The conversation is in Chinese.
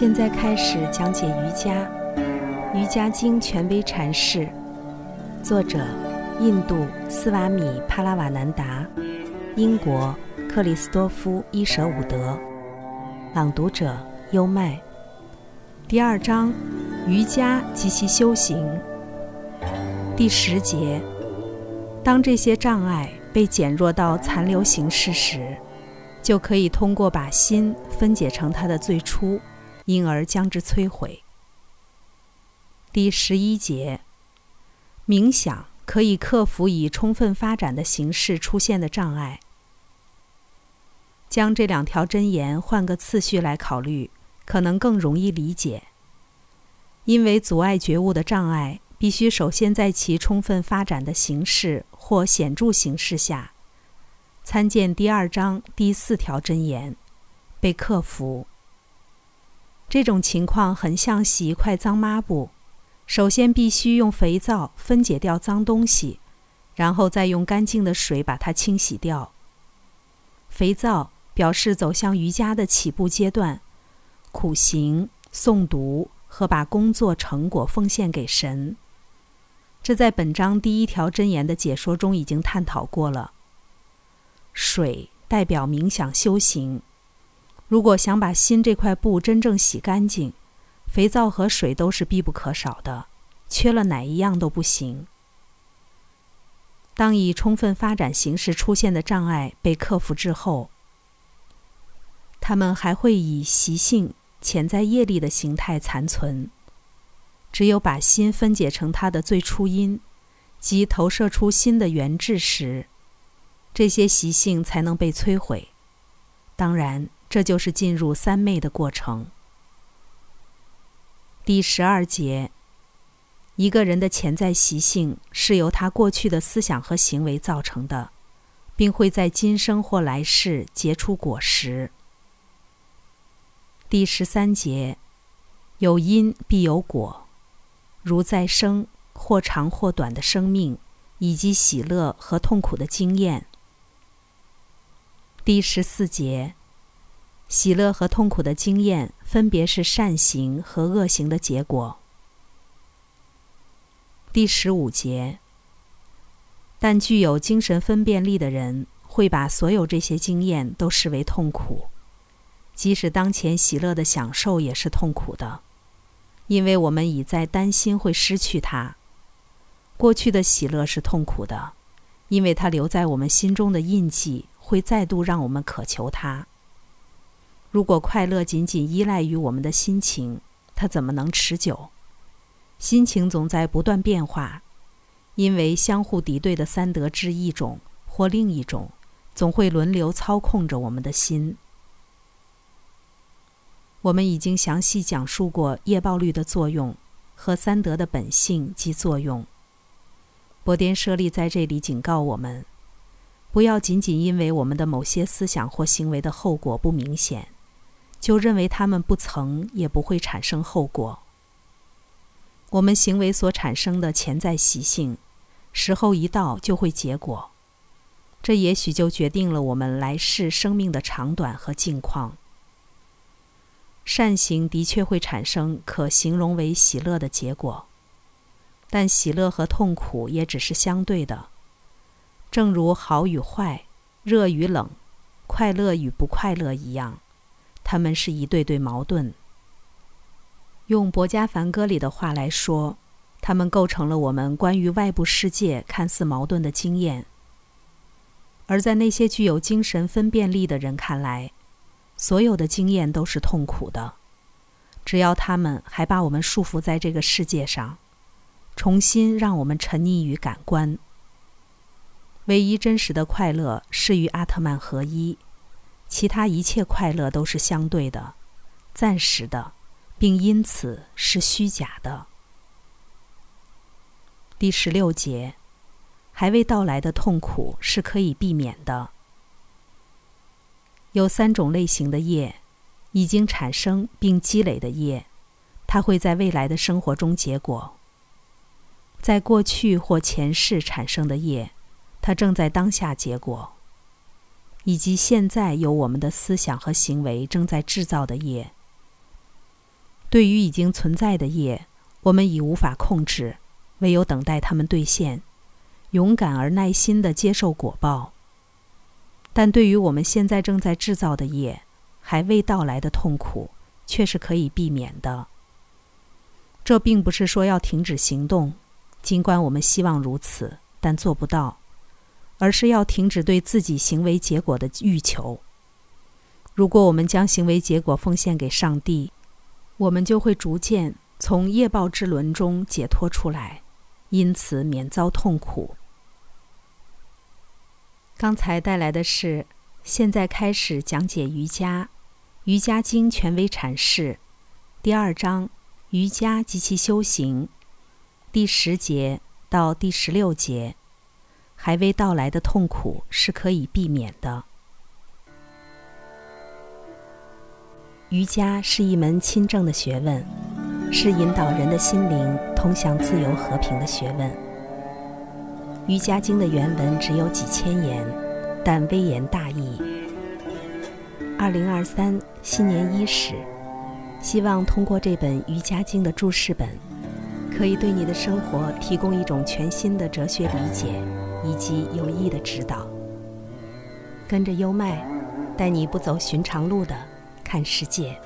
现在开始讲解瑜伽，《瑜伽经》权威阐释，作者：印度斯瓦米·帕拉瓦南达，英国克里斯多夫·伊舍伍德，朗读者：优麦。第二章：瑜伽及其修行。第十节：当这些障碍被减弱到残留形式时，就可以通过把心分解成它的最初。因而将之摧毁。第十一节，冥想可以克服以充分发展的形式出现的障碍。将这两条真言换个次序来考虑，可能更容易理解。因为阻碍觉悟的障碍，必须首先在其充分发展的形式或显著形式下，参见第二章第四条真言，被克服。这种情况很像洗一块脏抹布，首先必须用肥皂分解掉脏东西，然后再用干净的水把它清洗掉。肥皂表示走向瑜伽的起步阶段，苦行、诵读和把工作成果奉献给神。这在本章第一条真言的解说中已经探讨过了。水代表冥想修行。如果想把心这块布真正洗干净，肥皂和水都是必不可少的，缺了哪一样都不行。当以充分发展形式出现的障碍被克服之后，他们还会以习性、潜在业力的形态残存。只有把心分解成它的最初因，即投射出心的原质时，这些习性才能被摧毁。当然。这就是进入三昧的过程。第十二节，一个人的潜在习性是由他过去的思想和行为造成的，并会在今生或来世结出果实。第十三节，有因必有果，如再生或长或短的生命，以及喜乐和痛苦的经验。第十四节。喜乐和痛苦的经验，分别是善行和恶行的结果。第十五节。但具有精神分辨力的人会把所有这些经验都视为痛苦，即使当前喜乐的享受也是痛苦的，因为我们已在担心会失去它。过去的喜乐是痛苦的，因为它留在我们心中的印记会再度让我们渴求它。如果快乐仅仅依赖于我们的心情，它怎么能持久？心情总在不断变化，因为相互敌对的三德之一种或另一种，总会轮流操控着我们的心。我们已经详细讲述过业报率的作用和三德的本性及作用。博颠舍利在这里警告我们：不要仅仅因为我们的某些思想或行为的后果不明显。就认为他们不曾也不会产生后果。我们行为所产生的潜在习性，时候一到就会结果，这也许就决定了我们来世生命的长短和境况。善行的确会产生可形容为喜乐的结果，但喜乐和痛苦也只是相对的，正如好与坏、热与冷、快乐与不快乐一样。他们是一对对矛盾。用《博家梵歌》里的话来说，他们构成了我们关于外部世界看似矛盾的经验。而在那些具有精神分辨力的人看来，所有的经验都是痛苦的，只要他们还把我们束缚在这个世界上，重新让我们沉溺于感官。唯一真实的快乐是与阿特曼合一。其他一切快乐都是相对的、暂时的，并因此是虚假的。第十六节，还未到来的痛苦是可以避免的。有三种类型的业，已经产生并积累的业，它会在未来的生活中结果。在过去或前世产生的业，它正在当下结果。以及现在由我们的思想和行为正在制造的业，对于已经存在的业，我们已无法控制，唯有等待他们兑现，勇敢而耐心地接受果报。但对于我们现在正在制造的业，还未到来的痛苦，却是可以避免的。这并不是说要停止行动，尽管我们希望如此，但做不到，而是要停止对自己行为结果的欲求。如果我们将行为结果奉献给上帝，我们就会逐渐从业报之轮中解脱出来，因此免遭痛苦。刚才带来的是，现在开始讲解瑜伽，《瑜伽经》权威阐释，第二章瑜伽及其修行，第十节到第十六节，还未到来的痛苦是可以避免的。瑜伽是一门亲政的学问，是引导人的心灵通向自由和平的学问。《瑜伽经》的原文只有几千言，但微言大义。二零二三新年伊始，希望通过这本《瑜伽经》的注释本，可以对你的生活提供一种全新的哲学理解以及有益的指导。跟着优麦，带你不走寻常路的看世界。